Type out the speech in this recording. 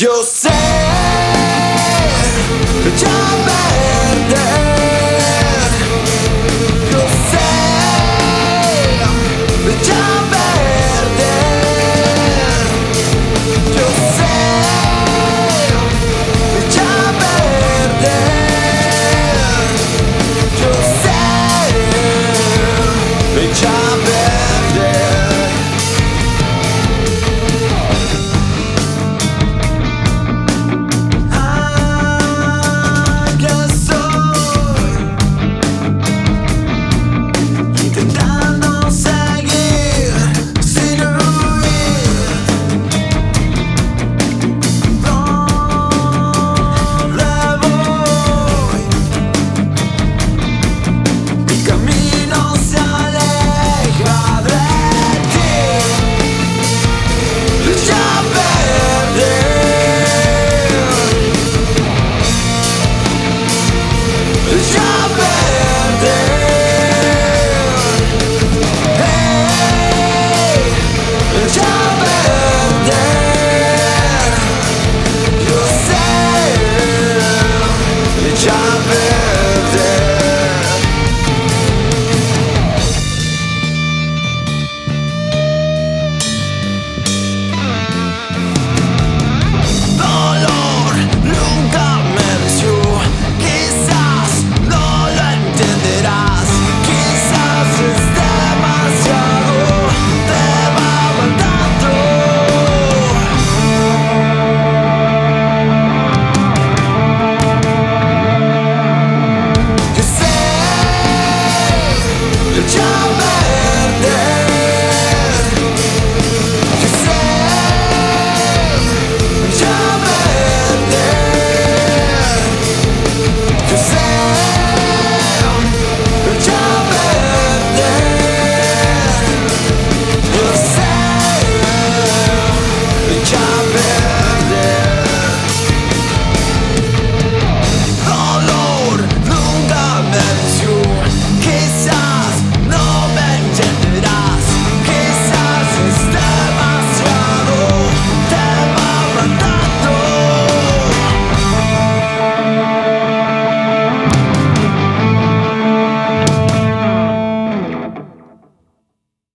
Yo sé,